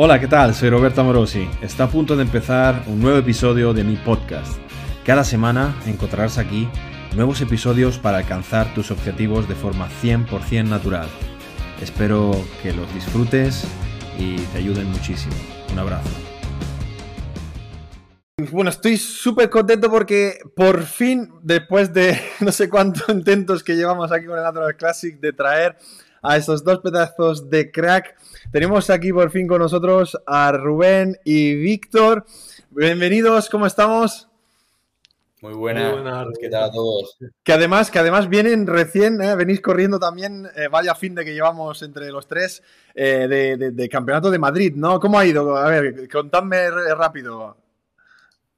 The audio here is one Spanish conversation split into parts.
Hola, ¿qué tal? Soy Roberto Amorosi. Está a punto de empezar un nuevo episodio de mi podcast. Cada semana encontrarás aquí nuevos episodios para alcanzar tus objetivos de forma 100% natural. Espero que los disfrutes y te ayuden muchísimo. Un abrazo. Bueno, estoy súper contento porque por fin, después de no sé cuántos intentos que llevamos aquí con el Natural Classic de traer a esos dos pedazos de crack. Tenemos aquí por fin con nosotros a Rubén y Víctor. Bienvenidos, ¿cómo estamos? Muy buenas, ¿qué tal a todos? Que además, que además vienen recién, ¿eh? venís corriendo también, eh, vaya fin de que llevamos entre los tres, eh, de, Campeonato de Madrid, ¿no? ¿Cómo ha ido? A ver, contadme rápido.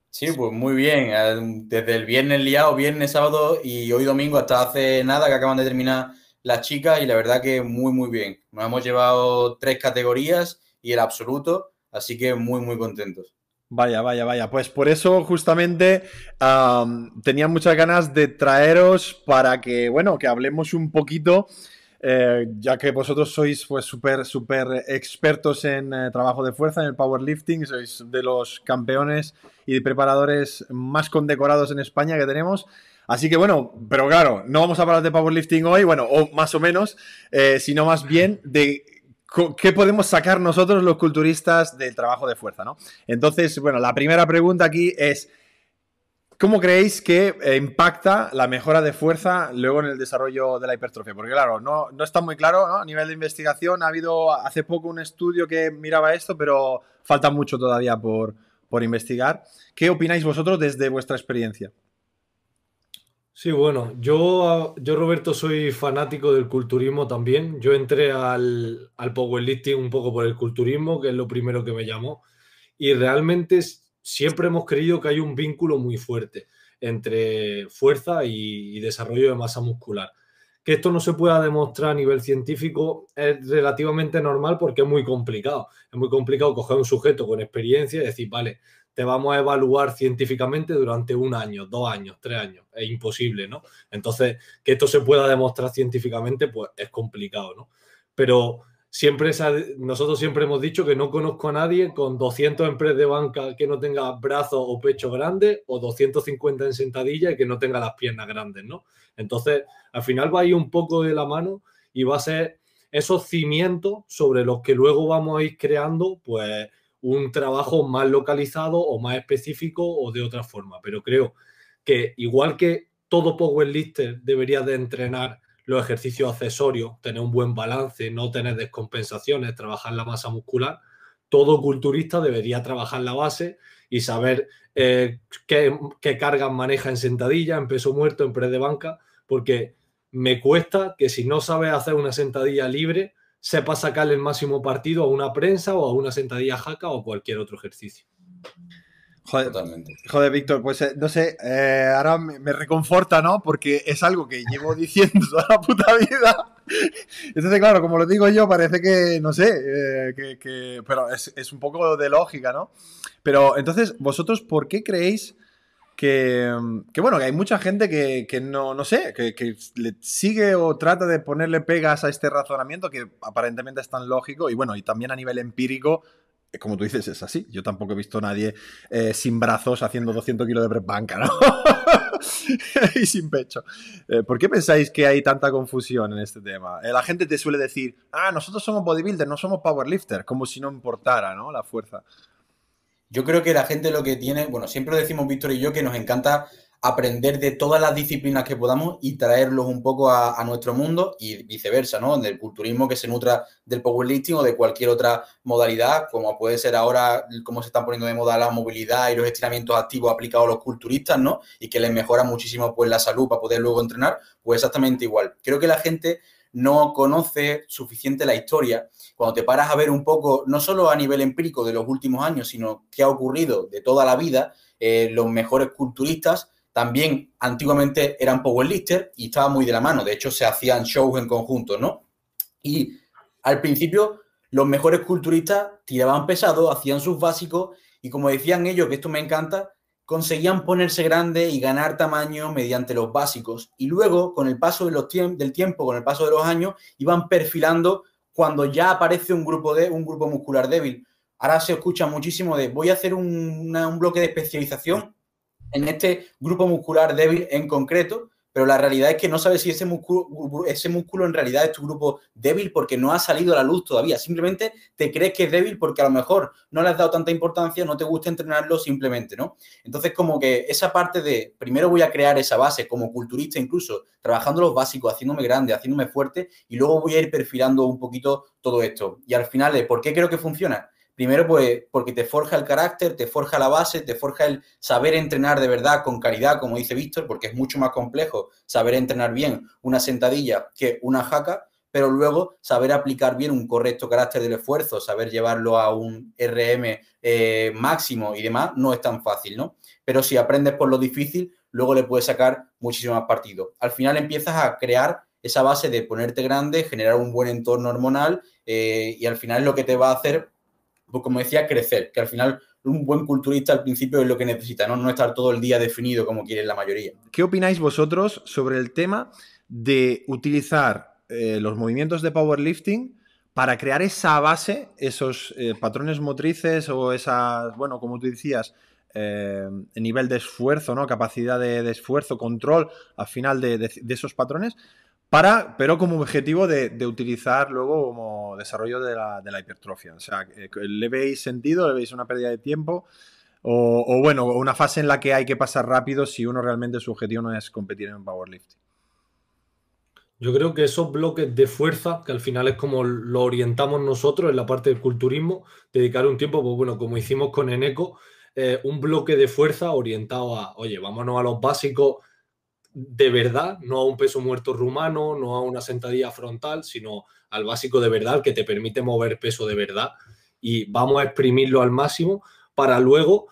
Sí, pues muy bien. Desde el viernes liado, viernes, sábado y hoy domingo hasta hace nada que acaban de terminar las chicas y la verdad que muy, muy bien. Nos hemos llevado tres categorías y el absoluto, así que muy, muy contentos. Vaya, vaya, vaya. Pues por eso justamente tenía muchas ganas de traeros para que, bueno, que hablemos un poquito, eh, ya que vosotros sois pues súper, súper expertos en eh, trabajo de fuerza, en el powerlifting, sois de los campeones y preparadores más condecorados en España que tenemos. Así que bueno, pero claro, no vamos a hablar de powerlifting hoy, bueno, o más o menos, eh, sino más bien de qué podemos sacar nosotros los culturistas del trabajo de fuerza, ¿no? Entonces, bueno, la primera pregunta aquí es, ¿cómo creéis que eh, impacta la mejora de fuerza luego en el desarrollo de la hipertrofia? Porque claro, no, no está muy claro, ¿no? A nivel de investigación ha habido hace poco un estudio que miraba esto, pero falta mucho todavía por, por investigar. ¿Qué opináis vosotros desde vuestra experiencia? Sí, bueno, yo, yo Roberto soy fanático del culturismo también. Yo entré al, al powerlifting un poco por el culturismo, que es lo primero que me llamó. Y realmente siempre hemos creído que hay un vínculo muy fuerte entre fuerza y, y desarrollo de masa muscular. Que esto no se pueda demostrar a nivel científico es relativamente normal porque es muy complicado. Es muy complicado coger un sujeto con experiencia y decir, vale, te vamos a evaluar científicamente durante un año, dos años, tres años. Es imposible, ¿no? Entonces, que esto se pueda demostrar científicamente, pues es complicado, ¿no? Pero siempre nosotros siempre hemos dicho que no conozco a nadie con 200 en press de banca que no tenga brazos o pecho grandes o 250 en sentadilla y que no tenga las piernas grandes, ¿no? Entonces, al final va a ir un poco de la mano y va a ser esos cimientos sobre los que luego vamos a ir creando, pues, un trabajo más localizado o más específico o de otra forma. Pero creo que igual que todo powerlifter debería de entrenar los ejercicios accesorios, tener un buen balance, no tener descompensaciones, trabajar la masa muscular, todo culturista debería trabajar la base y saber eh, qué, cargas maneja en sentadilla, en peso muerto, en press de banca, porque me cuesta que si no sabes hacer una sentadilla libre, sepa sacarle el máximo partido a una prensa o a una sentadilla jaca o cualquier otro ejercicio. Joder, joder Víctor, pues eh, no sé, eh, ahora me, reconforta, ¿no? Porque es algo que llevo diciendo toda la puta vida. Entonces, claro, como lo digo yo, parece que, no sé, eh, que, pero es, es, un poco de lógica, ¿no? Pero entonces, vosotros, ¿por qué creéis que, bueno, que hay mucha gente que, no, no sé, que, le sigue o trata de ponerle pegas a este razonamiento que aparentemente es tan lógico y bueno, y también a nivel empírico, eh, como tú dices, es así. Yo tampoco he visto a nadie eh, sin brazos haciendo 200 kilos de press banca, y sin pecho. Eh, ¿Por qué pensáis que hay tanta confusión en este tema? la gente te suele decir, ah, nosotros somos bodybuilders, no somos powerlifters, como si no importara, ¿no? La fuerza. Yo creo que la gente lo que tiene, bueno, siempre decimos Víctor y yo que nos encanta aprender de todas las disciplinas que podamos y traerlos un poco a, nuestro mundo y viceversa, ¿no? Del culturismo que se nutra del powerlifting o de cualquier otra modalidad, como puede ser ahora cómo se están poniendo de moda la movilidad y los estiramientos activos aplicados a los culturistas, ¿no? Y que les mejora muchísimo pues la salud para poder luego entrenar, pues exactamente igual. Creo que la gente no conoce suficiente la historia, cuando te paras a ver un poco, no solo a nivel empírico de los últimos años, sino qué ha ocurrido de toda la vida, eh, los mejores culturistas también antiguamente eran powerlifters y estaban muy de la mano. De hecho, se hacían shows en conjunto, ¿no? Y al principio, los mejores culturistas tiraban pesado, hacían sus básicos y como decían ellos, que esto me encanta, conseguían ponerse grande y ganar tamaño mediante los básicos. Y luego, con el paso del tiempo, con el paso de los años, iban perfilando cuando ya aparece un grupo, de, un grupo muscular débil. ahora se escucha muchísimo de voy a hacer un bloque de especialización en este grupo muscular débil en concreto, pero la realidad es que no sabes si ese músculo, ese músculo en realidad es tu grupo débil porque no ha salido a la luz todavía. Simplemente te crees que es débil porque a lo mejor no le has dado tanta importancia, no te gusta entrenarlo simplemente, ¿no? Entonces, como que esa parte de primero voy a crear esa base como culturista, incluso trabajando los básicos, haciéndome grande, haciéndome fuerte, y luego voy a ir perfilando un poquito todo esto. Y al final, ¿por qué creo que funciona? Primero, pues, porque te forja el carácter, te forja la base, te forja el saber entrenar de verdad con calidad, como dice Víctor, porque es mucho más complejo saber entrenar bien una sentadilla que una jaca, pero luego saber aplicar bien un correcto carácter del esfuerzo, saber llevarlo a un RM eh, máximo y demás, no es tan fácil, ¿no? Pero si aprendes por lo difícil, luego le puedes sacar muchísimo más partido. Al final empiezas a crear esa base de ponerte grande, generar un buen entorno hormonal eh, y al final es lo que te va a hacer como decía, crecer, que al final un buen culturista al principio es lo que necesita, ¿no? No estar todo el día definido como quiere la mayoría. ¿Qué opináis vosotros sobre el tema de utilizar eh, los movimientos de powerlifting para crear esa base, esos eh, patrones motrices o esas, bueno, como tú decías, eh, nivel de esfuerzo, ¿no? Capacidad de, esfuerzo, control al final de, esos patrones, para, pero como objetivo de, utilizar luego como desarrollo de la, hipertrofia. O sea, eh, ¿le veis sentido? ¿Le veis una pérdida de tiempo? O, bueno, una fase en la que hay que pasar rápido si uno realmente su objetivo no es competir en powerlifting. Yo creo que esos bloques de fuerza, que al final es como lo orientamos nosotros en la parte del culturismo, dedicar un tiempo, pues bueno, como hicimos con Eneco, eh, un bloque de fuerza orientado a, oye, vámonos a los básicos de verdad, no a un peso muerto rumano, no a una sentadilla frontal, sino al básico de verdad que te permite mover peso de verdad. Y vamos a exprimirlo al máximo para luego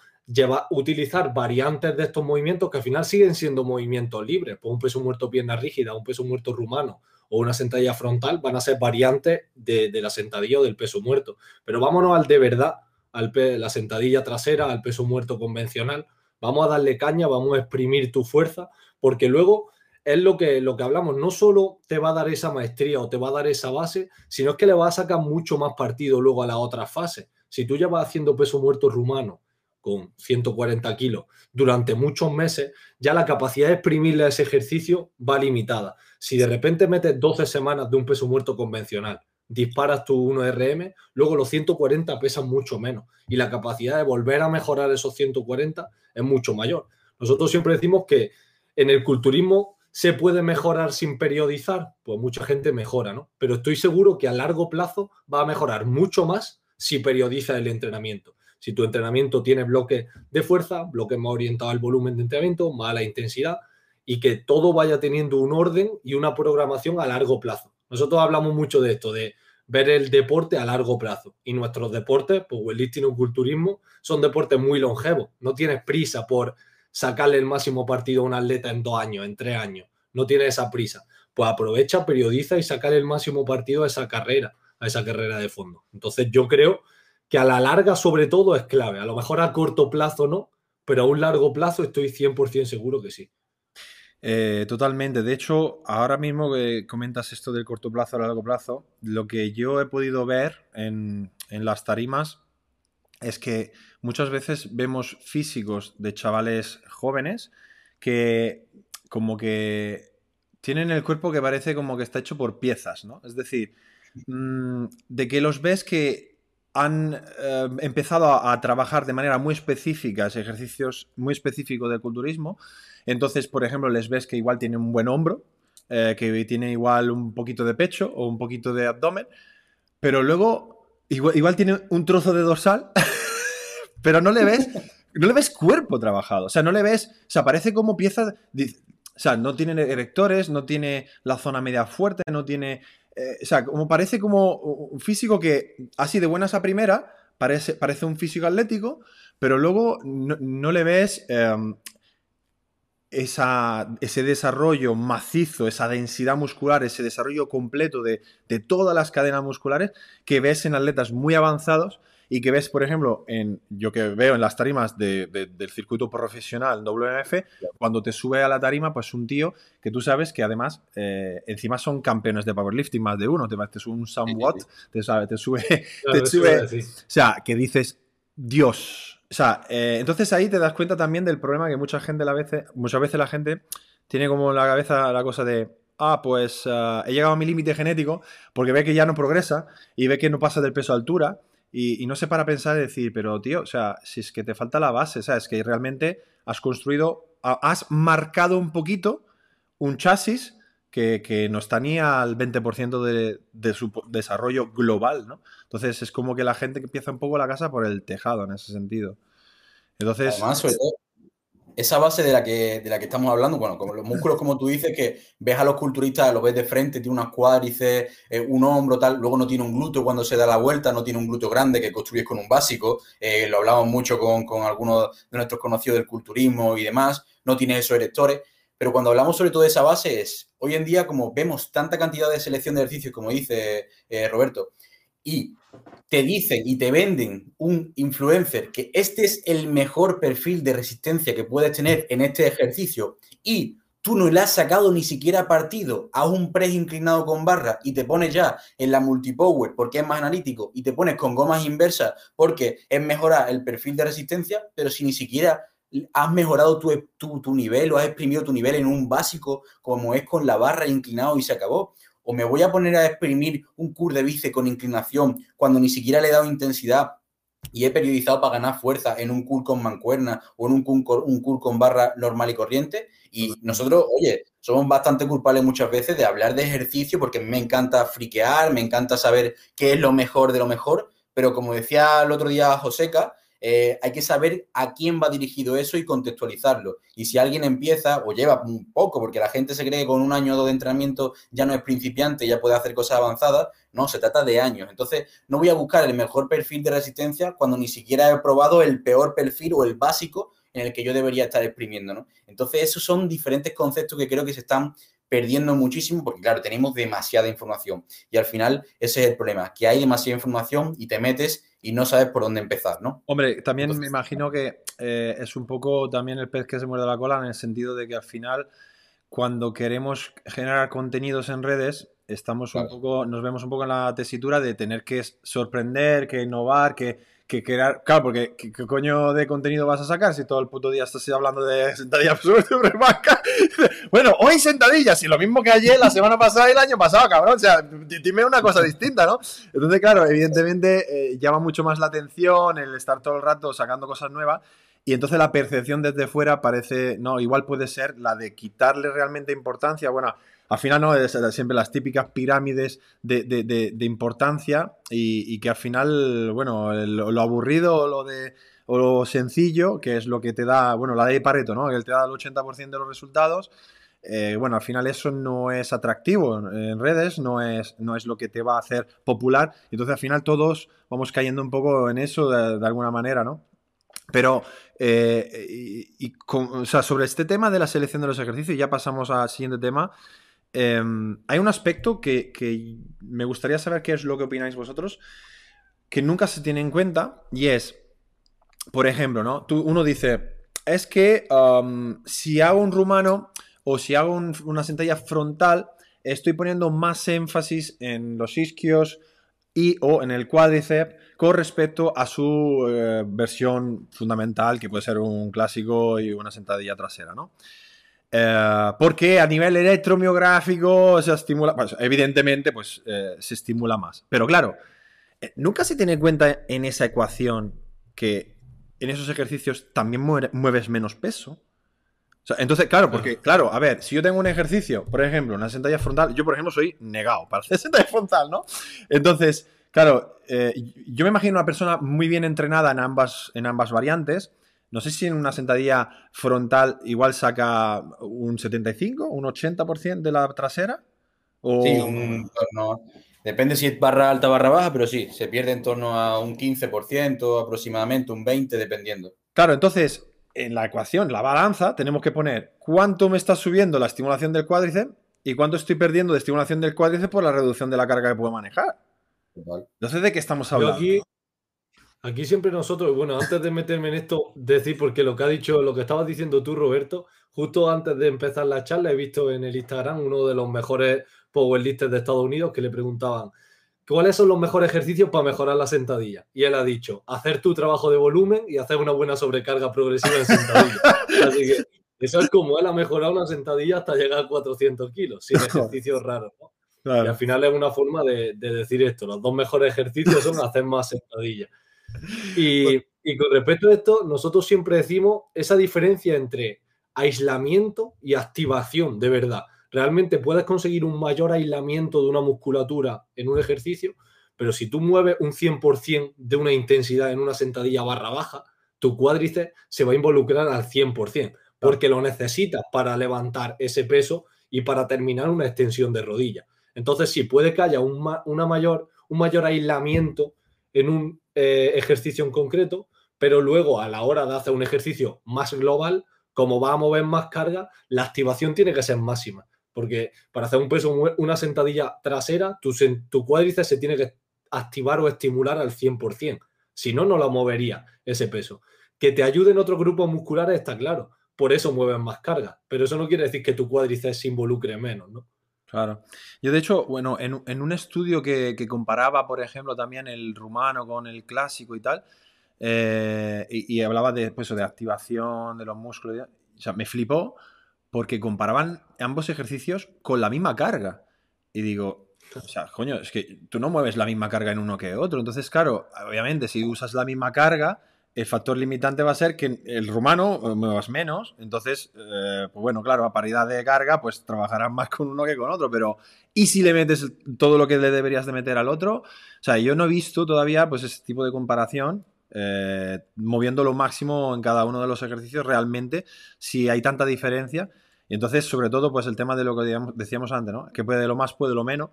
utilizar variantes de estos movimientos que al final siguen siendo movimientos libres, pues un peso muerto pierna rígida, un peso muerto rumano o una sentadilla frontal van a ser variantes de, la sentadilla o del peso muerto, pero vámonos al de verdad, al la sentadilla trasera, al peso muerto convencional, vamos a darle caña, vamos a exprimir tu fuerza porque luego es lo que, lo que hablamos, no solo te va a dar esa maestría o te va a dar esa base, sino es que le va a sacar mucho más partido luego a la otra fase. Si tú ya vas haciendo peso muerto rumano con 140 kilos durante muchos meses, ya la capacidad de exprimirle a ese ejercicio va limitada. Si de repente metes 12 semanas de un peso muerto convencional, disparas tu 1RM, luego los 140 pesan mucho menos y la capacidad de volver a mejorar esos 140 es mucho mayor. Nosotros siempre decimos que en el culturismo se puede mejorar sin periodizar, pues mucha gente mejora, ¿no? Pero estoy seguro que a largo plazo va a mejorar mucho más si periodiza el entrenamiento. Si tu entrenamiento tiene bloques de fuerza, bloques más orientados al volumen de entrenamiento, más a la intensidad, y que todo vaya teniendo un orden y una programación a largo plazo. Nosotros hablamos mucho de esto, de ver el deporte a largo plazo. Y nuestros deportes, pues weightlifting o culturismo, son deportes muy longevos. No tienes prisa por sacarle el máximo partido a un atleta en dos años, en tres años. No tiene esa prisa. Pues aprovecha, periodiza y sacarle el máximo partido a esa carrera, a esa carrera de fondo. Entonces yo creo que a la larga sobre todo es clave. A lo mejor a corto plazo no, pero a un largo plazo estoy 100% seguro que sí. Eh, totalmente. De hecho, ahora mismo que comentas esto del corto plazo a largo plazo, lo que yo he podido ver en las tarimas es que muchas veces vemos físicos de chavales jóvenes que como que tienen el cuerpo que parece como que está hecho por piezas, ¿no? Es decir, mm, de que los ves que han eh, empezado a, trabajar de manera muy específica ejercicios muy específicos del culturismo. Entonces, por ejemplo, les ves que igual tienen un buen hombro, eh, que tiene igual un poquito de pecho o un poquito de abdomen, pero luego igual, tiene un trozo de dorsal pero no le ves, no le ves cuerpo trabajado. O sea, no le ves, o sea, parece como pieza, o sea, no tiene erectores, no tiene la zona media fuerte, no tiene, eh, o sea, como parece como un físico que así de buenas a primera, parece, parece un físico atlético, pero luego no, le ves em, esa, ese desarrollo macizo, esa densidad muscular, ese desarrollo completo de, de, todas las cadenas musculares que ves en atletas muy avanzados y que ves, por ejemplo, en yo que veo en las tarimas del circuito profesional WMF, cuando te sube a la tarima, pues un tío que tú sabes que además eh, encima son campeones de powerlifting más de uno, te, te sube un somewhat, te, te, sube, te sube, o sea, que dices, Dios. O sea, eh, entonces ahí te das cuenta también del problema que mucha gente la veces, muchas veces la gente tiene como en la cabeza la cosa de ah, pues eh, he llegado a mi límite genético porque ve que ya no progresa y ve que no pasa del peso a altura y, no sé para pensar y decir, pero tío, o sea, si es que te falta la base, ¿sabes? Que realmente has construido, has marcado un poquito un chasis que, no está ni al 20% de, de, su desarrollo global, ¿no? Entonces es como que la gente empieza un poco la casa por el tejado en ese sentido. Entonces... Además, esa base de la que, de la que estamos hablando, bueno, como los músculos, como tú dices, que ves a los culturistas, los ves de frente, tiene unas cuádriceps, eh, un hombro, tal, luego no tiene un glúteo cuando se da la vuelta, no tiene un glúteo grande que construyes con un básico, eh, lo hablamos mucho con, con, algunos de nuestros conocidos del culturismo y demás, no tiene esos erectores, pero cuando hablamos sobre todo de esa base es, hoy en día como vemos tanta cantidad de selección de ejercicios, como dice eh, Roberto, y te dicen y te venden un influencer que este es el mejor perfil de resistencia que puedes tener en este ejercicio y tú no le has sacado ni siquiera partido a un press inclinado con barra y te pones ya en la multipower porque es más analítico y te pones con gomas inversas porque es mejorar el perfil de resistencia, pero si ni siquiera has mejorado tu, tu nivel o has exprimido tu nivel en un básico como es con la barra inclinado y se acabó o me voy a poner a exprimir un cur de bíceps con inclinación cuando ni siquiera le he dado intensidad y he periodizado para ganar fuerza en un cur con mancuerna o en un cur, un con barra normal y corriente. Y nosotros, oye, somos bastante culpables muchas veces de hablar de ejercicio porque me encanta friquear, me encanta saber qué es lo mejor de lo mejor, pero como decía el otro día Joseca, eh, hay que saber a quién va dirigido eso y contextualizarlo. Y si alguien empieza o lleva un poco, porque la gente se cree que con un año o dos de entrenamiento ya no es principiante, ya puede hacer cosas avanzadas, no, se trata de años. Entonces, no voy a buscar el mejor perfil de resistencia cuando ni siquiera he probado el peor perfil o el básico en el que yo debería estar exprimiendo, ¿no? Entonces, esos son diferentes conceptos que creo que se están perdiendo muchísimo porque, claro, tenemos demasiada información. Y al final, ese es el problema, que hay demasiada información y te metes y no sabes por dónde empezar, ¿no? Hombre, también me imagino que eh, es un poco también el pez que se muerde la cola en el sentido de que al final, cuando queremos generar contenidos en redes, estamos un poco, nos vemos un poco en la tesitura de tener que sorprender, que innovar, que que crear. Claro, porque ¿qué, coño de contenido vas a sacar si todo el puto día estás hablando de sentadillas sobre bueno, hoy sentadillas, y lo mismo que ayer, la semana pasada y el año pasado, cabrón. O sea, dime una cosa distinta, ¿no? Entonces, claro, evidentemente eh, llama mucho más la atención el estar todo el rato sacando cosas nuevas. Y entonces la percepción desde fuera parece, no, igual puede ser la de quitarle realmente importancia. Bueno, al final no, es siempre las típicas pirámides de, importancia y, que al final, bueno, lo aburrido o lo de lo sencillo, que es lo que te da, bueno, la de Pareto, ¿no? Que te da el 80% de los resultados. Eh, bueno, al final eso no es atractivo en redes, no es, no es lo que te va a hacer popular. Entonces al final todos vamos cayendo un poco en eso de, alguna manera, ¿no? Pero, eh, y, o sea, sobre este tema de la selección de los ejercicios, ya pasamos al siguiente tema, Em, hay un aspecto que, me gustaría saber qué es lo que opináis vosotros, que nunca se tiene en cuenta, y es, por ejemplo, ¿no? uno dice, es que si hago un rumano o si hago una sentadilla frontal, estoy poniendo más énfasis en los isquios y o en el cuádriceps con respecto a su eh, versión fundamental, que puede ser un clásico y una sentadilla trasera, ¿no? Eh, porque a nivel electromiográfico se estimula, pues, evidentemente, pues eh, se estimula más. Pero claro, eh, nunca se tiene en cuenta en esa ecuación que en esos ejercicios también mueves menos peso. entonces, claro, porque, claro, a ver, si yo tengo un ejercicio, por ejemplo, una sentadilla frontal, yo, por ejemplo, soy negado para hacer sentadilla frontal, ¿no? Entonces, claro, yo me imagino una persona muy bien entrenada en ambas, en ambas variantes no sé si en una sentadilla frontal igual saca un 75, un 80% de la trasera. O... Sí, un Depende si es barra alta o barra baja, pero sí, se pierde en torno a un 15% aproximadamente, un 20% dependiendo. Claro, entonces, en la ecuación, la balanza, tenemos que poner cuánto me está subiendo la estimulación del cuádriceps y cuánto estoy perdiendo de estimulación del cuádriceps por la reducción de la carga que puedo manejar. Entonces, ¿de qué estamos hablando? Aquí siempre nosotros, bueno, antes de meterme en esto, decir, porque lo que ha dicho, lo que estabas diciendo tú, Roberto, justo antes de empezar la charla, he visto en el Instagram uno de los mejores powerlifters de Estados Unidos que le preguntaban cuáles son los mejores ejercicios para mejorar la sentadilla. Y él ha dicho, hacer tu trabajo de volumen y hacer una buena sobrecarga progresiva en sentadilla. Así que eso es como él ha mejorado una sentadilla hasta llegar a 400 kilos, sin ejercicios raros. Y al final es una forma de, de decir esto, los dos mejores ejercicios son hacer más sentadillas. Y, con respecto a esto, nosotros siempre decimos esa diferencia entre aislamiento y activación de verdad. Realmente puedes conseguir un mayor aislamiento de una musculatura en un ejercicio, pero si tú mueves un 100% de una intensidad en una sentadilla barra baja, tu cuádriceps se va a involucrar al 100%, porque lo necesitas para levantar ese peso y para terminar una extensión de rodilla. Entonces, sí, puede que haya un, una mayor, un mayor aislamiento en un eh, ejercicio en concreto, pero luego a la hora de hacer un ejercicio más global, como va a mover más carga, la activación tiene que ser máxima. Porque para hacer un peso, una sentadilla trasera, tu, tu cuádriceps se tiene que activar o estimular al 100%. Si no, no la movería ese peso. Que te ayuden otros grupos musculares está claro. Por eso mueven más carga. Pero eso no quiere decir que tu cuádriceps se involucre menos, ¿no? Claro. Yo, de hecho, bueno, en, un estudio que, comparaba, por ejemplo, también el rumano con el clásico y tal, eh, y, hablaba de, pues, de activación de los músculos, o sea, me flipó porque comparaban ambos ejercicios con la misma carga. Y digo, o sea, coño, es que tú no mueves la misma carga en uno que otro. Entonces, claro, obviamente, si usas la misma carga, el factor limitante va a ser que el rumano eh, muevas menos, entonces, eh, pues bueno, claro, a paridad de carga, pues trabajarás más con uno que con otro, pero ¿y si le metes todo lo que le deberías de meter al otro? O sea, yo no he visto todavía pues ese tipo de comparación, eh, moviendo lo máximo en cada uno de los ejercicios realmente, si hay tanta diferencia. Y entonces, sobre todo, pues el tema de lo que decíamos antes, ¿no? Que puede lo más, puede lo menos.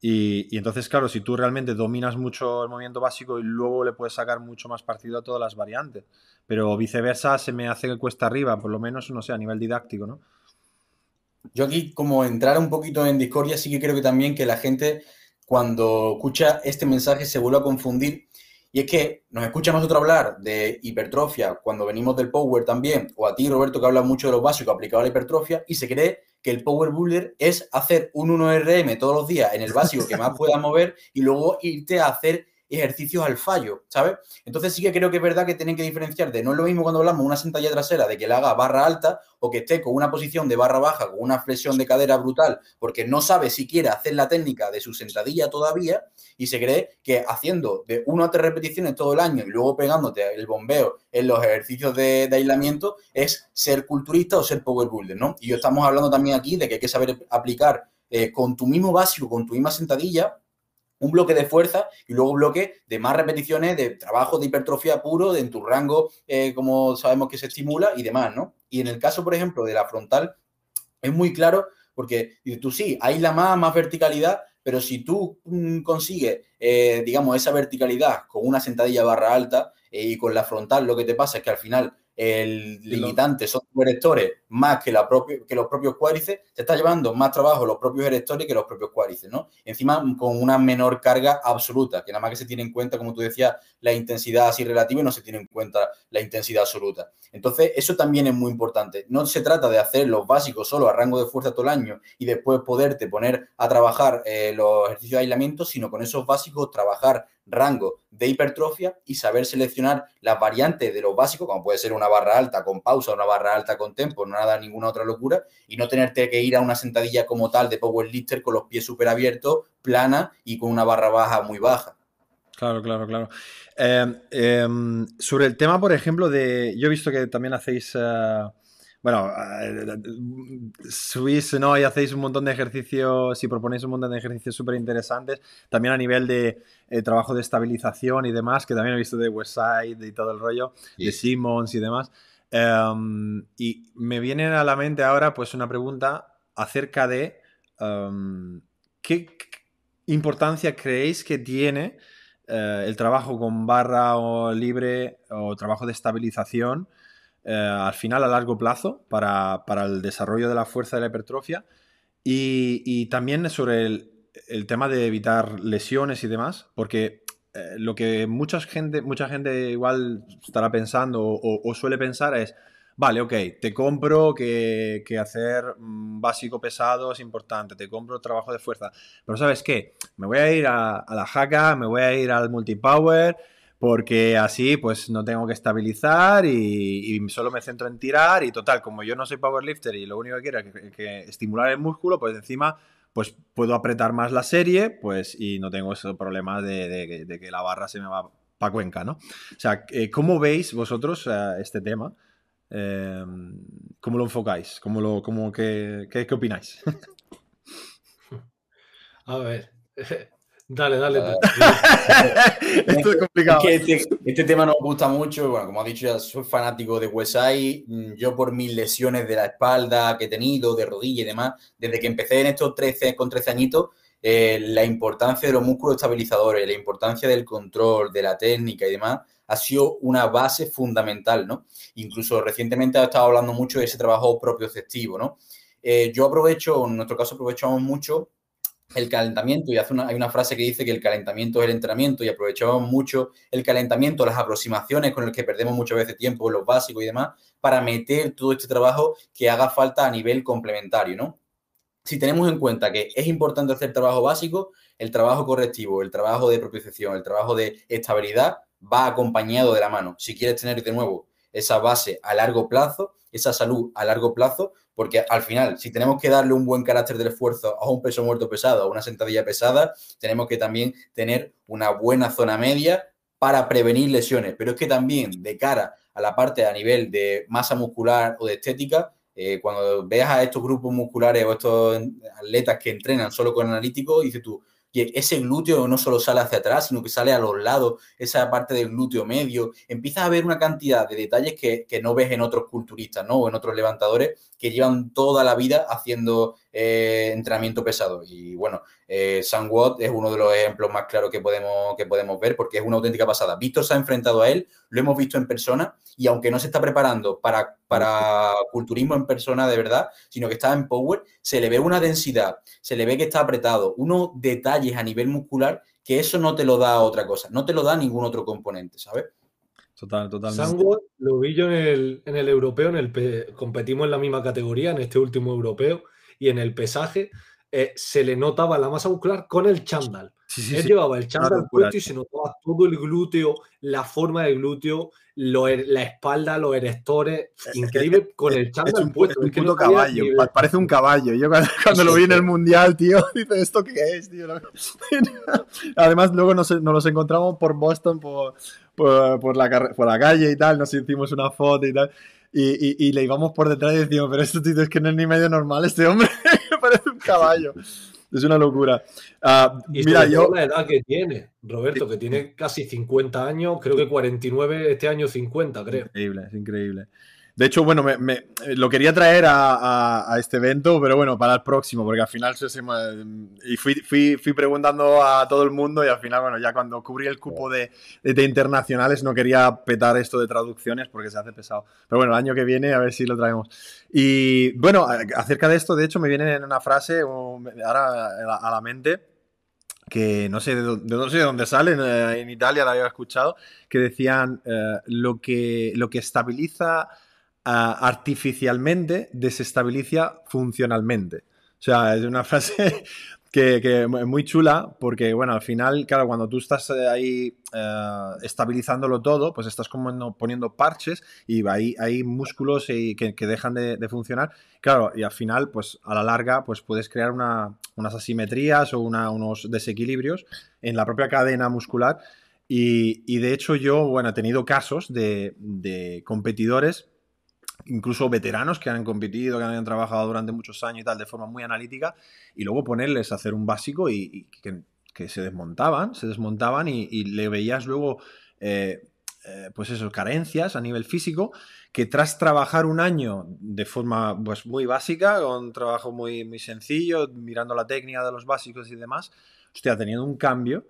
Y, entonces, claro, si tú realmente dominas mucho el movimiento básico y luego le puedes sacar mucho más partido a todas las variantes. Pero viceversa se me hace que cuesta arriba, por lo menos, no sé, a nivel didáctico, ¿no? Yo aquí, como entrar un poquito en discordia, sí que creo que también que la gente, cuando escucha este mensaje, se vuelve a confundir. Y es que nos escucha nosotros hablar de hipertrofia cuando venimos del power también, o a ti, Roberto, que habla mucho de lo básico aplicado a la hipertrofia, y se cree que el Power Builder es hacer un 1RM todos los días en el básico que más puedas mover y luego irte a hacer ejercicios al fallo, ¿sabes? Entonces sí que creo que es verdad que tienen que diferenciar de no es lo mismo cuando hablamos de una sentadilla trasera de que le haga barra alta o que esté con una posición de barra baja, con una flexión de cadera brutal, porque no sabe si quiere hacer la técnica de su sentadilla todavía y se cree que haciendo de 1 a 3 repeticiones todo el año y luego pegándote el bombeo en los ejercicios de, aislamiento es ser culturista o ser power builder, ¿no? Y yo estamos hablando también aquí de que hay que saber aplicar eh, con tu mismo básico, con tu misma sentadilla, un bloque de fuerza y luego bloque de más repeticiones de trabajo de hipertrofia puro, de en tu rango, eh, como sabemos que se estimula y demás, ¿no? Y en el caso, por ejemplo, de la frontal, es muy claro porque tú sí, hay la más, más verticalidad, pero si tú mm, consigues, eh, digamos, esa verticalidad con una sentadilla barra alta eh, y con la frontal, lo que te pasa es que al final el limitante son los erectores más que, la que los propios cuádriceps, te está llevando más trabajo los propios erectores que los propios cuádriceps, ¿no? Encima con una menor carga absoluta, que nada más que se tiene en cuenta, como tú decías, la intensidad así relativa y no se tiene en cuenta la intensidad absoluta. Entonces, eso también es muy importante. No se trata de hacer los básicos solo a rango de fuerza todo el año y después poderte poner a trabajar eh, los ejercicios de aislamiento, sino con esos básicos trabajar rango de hipertrofia y saber seleccionar las variantes de lo básico, como puede ser una barra alta con pausa, una barra alta con tempo, no nada, ninguna otra locura, y no tenerte que ir a una sentadilla como tal de powerlifter con los pies súper abiertos, plana y con una barra baja muy baja. Claro, claro, claro. Em, sobre el tema, por ejemplo, de. Yo he visto que también hacéis. Eh, bueno, eh, subís ¿no? y hacéis un montón de ejercicios y proponéis un montón de ejercicios súper interesantes, también a nivel de eh, trabajo de estabilización y demás, que también he visto de Westside y todo el rollo, de Simmons y demás. Em, y me viene a la mente ahora pues una pregunta acerca de em, qué importancia creéis que tiene eh, el trabajo con barra o libre o trabajo de estabilización eh, al final a largo plazo para, el desarrollo de la fuerza de la hipertrofia y, también sobre el, tema de evitar lesiones y demás, porque eh, lo que mucha gente, mucha gente igual estará pensando o, suele pensar es, vale, ok, te compro que, hacer mm, básico pesado es importante, te compro trabajo de fuerza, pero ¿sabes qué? Me voy a ir a, la jaca, me voy a ir al multipower, porque así pues no tengo que estabilizar y, solo me centro en tirar y total, como yo no soy powerlifter y lo único que quiero es que estimular el músculo, pues encima pues puedo apretar más la serie, pues y no tengo ese problema de, que la barra se me va para Cuenca, ¿no? O sea, eh, ¿cómo veis vosotros eh, este tema? Em, ¿Cómo lo enfocáis? ¿Cómo lo, cómo, qué, qué, opináis? A ver, Dale, dale. Esto es complicado. Este, este, tema nos gusta mucho. Bueno, como ha dicho, ya soy fanático de Westside. Mm, yo, por mis lesiones de la espalda que he tenido, de rodilla y demás, desde que empecé en estos 13, con 13 añitos, eh, la importancia de los músculos estabilizadores, la importancia del control, de la técnica y demás, ha sido una base fundamental, ¿no? Incluso recientemente he estado hablando mucho de ese trabajo propio ¿no? Eh, yo aprovecho, en nuestro caso aprovechamos mucho el calentamiento, y hace una, hay una frase que dice que el calentamiento es el entrenamiento, y aprovechamos mucho el calentamiento, las aproximaciones con el que perdemos muchas veces tiempo, los básicos y demás, para meter todo este trabajo que haga falta a nivel complementario, ¿no? Si tenemos en cuenta que es importante hacer trabajo básico, el trabajo correctivo, el trabajo de propiciación, el trabajo de estabilidad va acompañado de la mano. Si quieres tener de nuevo esa base a largo plazo, esa salud a largo plazo, porque al final, si tenemos que darle un buen carácter del esfuerzo a un peso muerto pesado, a una sentadilla pesada, tenemos que también tener una buena zona media para prevenir lesiones. Pero es que también de cara a la parte a nivel de masa muscular o de estética, eh, cuando veas a estos grupos musculares o estos atletas que entrenan solo con analíticos, dices tú, y ese glúteo no solo sale hacia atrás, sino que sale a los lados, esa parte del glúteo medio. Empiezas a ver una cantidad de detalles que, que no ves en otros culturistas, ¿no? O en otros levantadores que llevan toda la vida haciendo eh, entrenamiento pesado. Y bueno, eh, Sam es uno de los ejemplos más claros que podemos, que podemos ver porque es una auténtica pasada. Víctor se ha enfrentado a él, lo hemos visto en persona y aunque no se está preparando para, para culturismo en persona de verdad, sino que está en Power, se le ve una densidad, se le ve que está apretado, unos detalles a nivel muscular que eso no te lo da otra cosa, no te lo da ningún otro componente, ¿sabes? Total, totalmente. lo vi yo en el, en el europeo, en el competimos en la misma categoría, en este último europeo, y en el pesaje eh, se le notaba la masa muscular con el chándal. Él llevaba el chándal puesto y se notaba todo el glúteo, la forma del glúteo, er, la espalda, los erectores. Increíble con el chándal puesto. Es un puto caballo, parece un caballo. Yo cuando, lo vi en el mundial, tío, dice, ¿esto qué es, tío? Además, luego nos, nos los encontramos por Boston, por, por, la, por la calle y tal, nos hicimos una foto y tal. Y, y, le íbamos por detrás y decíamos, pero esto tío, es que no es ni medio normal, este hombre parece un caballo. Es una locura. Uh, y mira, yo. La edad que tiene, Roberto, que tiene casi 50 años, creo que 49, este año 50, creo. Increíble, es increíble. De hecho, bueno, me, lo quería traer a, este evento, pero bueno, para el próximo, porque al final se, y fui, fui, preguntando a todo el mundo y al final, bueno, ya cuando cubrí el cupo de, de, internacionales no quería petar esto de traducciones porque se hace pesado. Pero bueno, el año que viene a ver si lo traemos. Y bueno, acerca de esto, de hecho, me viene una frase ahora a la mente que no sé de dónde, no sale, en, Italia la había escuchado, que decían eh, lo, que, lo que estabiliza artificialmente desestabiliza funcionalmente. O sea, es una frase que, es muy chula porque, bueno, al final, claro, cuando tú estás eh, ahí eh, estabilizándolo todo, pues estás como poniendo parches y hay, músculos que, dejan de, funcionar. Claro, y al final, pues a la larga, pues puedes crear unas asimetrías o unos desequilibrios en la propia cadena muscular. Y, de hecho yo, bueno, he tenido casos de, de competidores incluso veteranos que han competido, que han trabajado durante muchos años y tal, de forma muy analítica, y luego ponerles a hacer un básico y, que, se desmontaban, se desmontaban y, le veías luego, eh, eh, pues eso, carencias a nivel físico, que tras trabajar un año de forma pues muy básica, con trabajo muy, muy sencillo, mirando la técnica de los básicos y demás, hostia, teniendo un cambio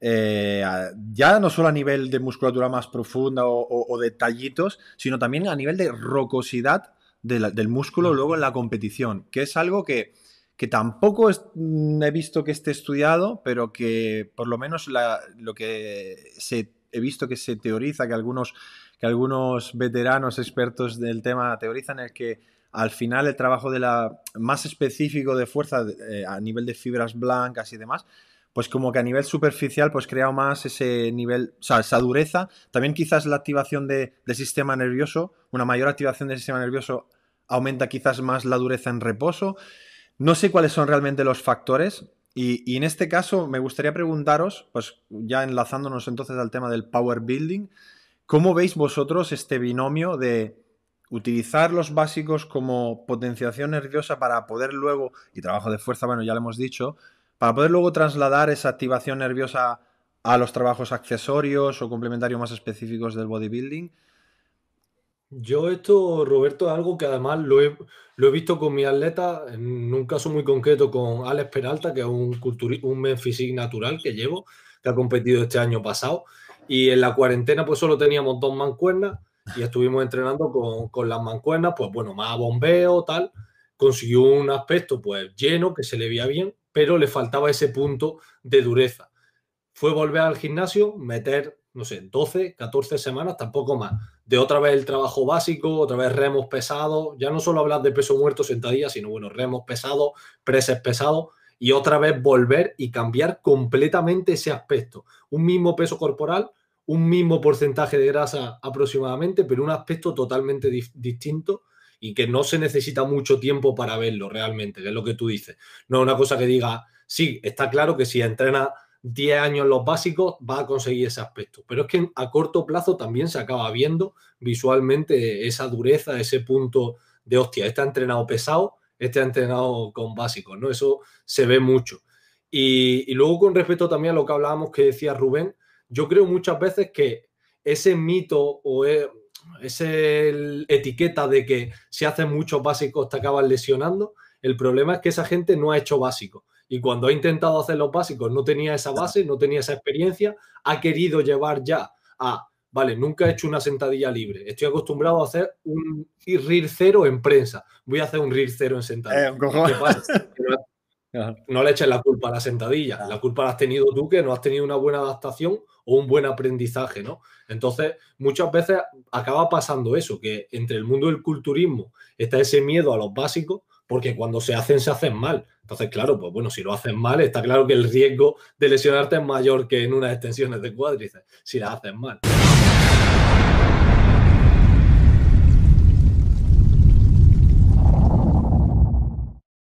eh, ya no solo a nivel de musculatura más profunda o, de tallitos, sino también a nivel de rocosidad del músculo luego en la competición, que es algo que, que tampoco mm, he visto que esté estudiado, pero que por lo menos lo que se, he visto que se teoriza, que algunos, que algunos veteranos expertos del tema teorizan, es que al final el trabajo de la más específico de fuerza eh, a nivel de fibras blancas y demás, pues como que a nivel superficial pues crea más ese nivel, o sea, esa dureza. También quizás la activación del sistema nervioso, una mayor activación del sistema nervioso aumenta quizás más la dureza en reposo. No sé cuáles son realmente los factores y, en este caso me gustaría preguntaros, pues ya enlazándonos entonces al tema del power building, ¿cómo veis vosotros este binomio de utilizar los básicos como potenciación nerviosa para poder luego, y trabajo de fuerza, bueno, ya lo hemos dicho, para poder luego trasladar esa activación nerviosa a los trabajos accesorios o complementarios más específicos del bodybuilding? Yo esto, Roberto, es algo que además lo he, visto con mi atleta, en un caso muy concreto con Alex Peralta, que es un, un men natural que llevo, que ha competido este año pasado. Y en la cuarentena pues solo teníamos dos mancuernas y estuvimos entrenando con, con las mancuernas, pues bueno, más bombeo, tal. Consiguió un aspecto pues lleno, que se le veía bien, pero le faltaba ese punto de dureza. Fue volver al gimnasio, meter no sé, 12, 14 semanas, tampoco más. De otra vez el trabajo básico, otra vez remos pesados, ya no solo hablar de peso muerto sentadillas, sino bueno, remos pesados, preses pesados, y otra vez volver y cambiar completamente ese aspecto. Un mismo peso corporal, un mismo porcentaje de grasa aproximadamente, pero un aspecto totalmente distinto y que no se necesita mucho tiempo para verlo realmente, que es lo que tú dices. No es una cosa que diga, sí, está claro que si entrena 10 años los básicos, va a conseguir ese aspecto. Pero es que a corto plazo también se acaba viendo visualmente esa dureza, ese punto de hostia, este ha entrenado pesado, este ha entrenado con básicos, ¿no? Eso se ve mucho. Y, luego con respecto también a lo que hablábamos que decía Rubén, yo creo muchas veces que ese mito o e, esa etiqueta de que si haces muchos básicos te acabas lesionando, el problema es que esa gente no ha hecho básicos. Y cuando ha intentado hacer los básicos no tenía esa base, no tenía esa experiencia, ha querido llevar ya a, vale, nunca he hecho una sentadilla libre, estoy acostumbrado a hacer un RIR cero en prensa, voy a hacer un RIR cero en sentadilla. Eh, no le eches la culpa a la sentadilla, la culpa la has tenido tú que no has tenido una buena adaptación un buen aprendizaje, ¿no? Entonces, muchas veces acaba pasando eso, que entre el mundo del culturismo está ese miedo a los básicos, porque cuando se hacen, se hacen mal. Entonces, claro, pues bueno, si lo hacen mal, está claro que el riesgo de lesionarte es mayor que en unas extensiones de cuádriceps, si las hacen mal.